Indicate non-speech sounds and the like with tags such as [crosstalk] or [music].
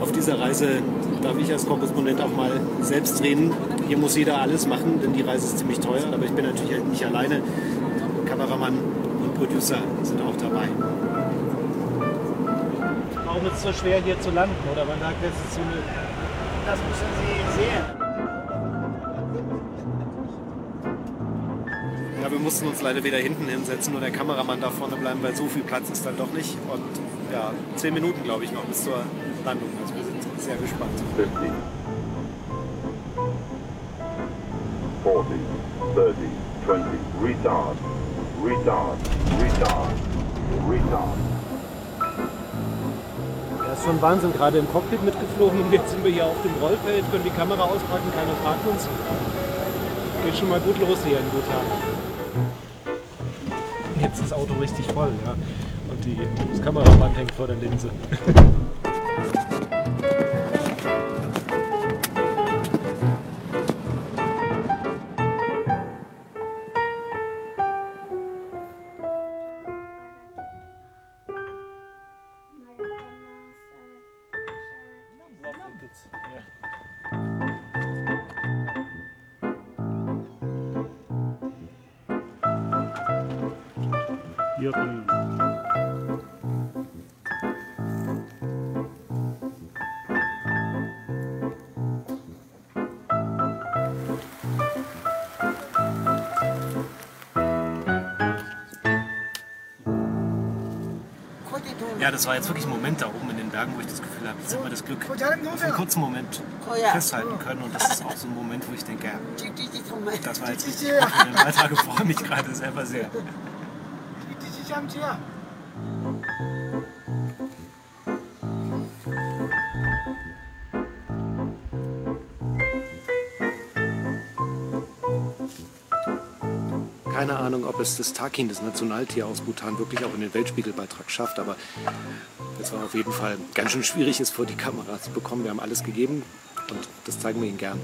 Auf dieser Reise darf ich als Korrespondent auch mal selbst drehen. Hier muss jeder alles machen, denn die Reise ist ziemlich teuer. Aber ich bin natürlich nicht alleine. Kameramann und Producer sind auch dabei. Warum ist es so schwer hier zu landen? Oder man sagt, das ist so eine. Das müssen Sie sehen. Wir mussten uns leider wieder hinten hinsetzen, nur der Kameramann da vorne bleiben, weil so viel Platz ist dann doch nicht. Und ja, zehn Minuten glaube ich noch bis zur Landung. Also wir sind sehr gespannt. 50, 40, 30, 20, retard, retard, retard, retard. Ja, ist schon Wahnsinn, gerade im Cockpit mitgeflogen und [laughs] jetzt sind wir hier auf dem Rollfeld, können die Kamera auspacken, keiner fragt uns. Geht schon mal gut los hier in Bhutan. Jetzt ist das Auto richtig voll, ja. Und die, das Kameraband hängt vor der Linse. [laughs] Ja, das war jetzt wirklich ein Moment da oben in den Bergen, wo ich das Gefühl habe, jetzt haben wir das Glück für einen kurzen Moment festhalten können. Und das ist auch so ein Moment, wo ich denke, ja, das war jetzt richtig für den Beitrag. Ich freue mich gerade selber sehr. Keine Ahnung, ob es das Takin, das Nationaltier aus Bhutan, wirklich auch in den Weltspiegelbeitrag schafft, aber es war auf jeden Fall ganz schön schwierig, es vor die Kamera zu bekommen. Wir haben alles gegeben und das zeigen wir Ihnen gern.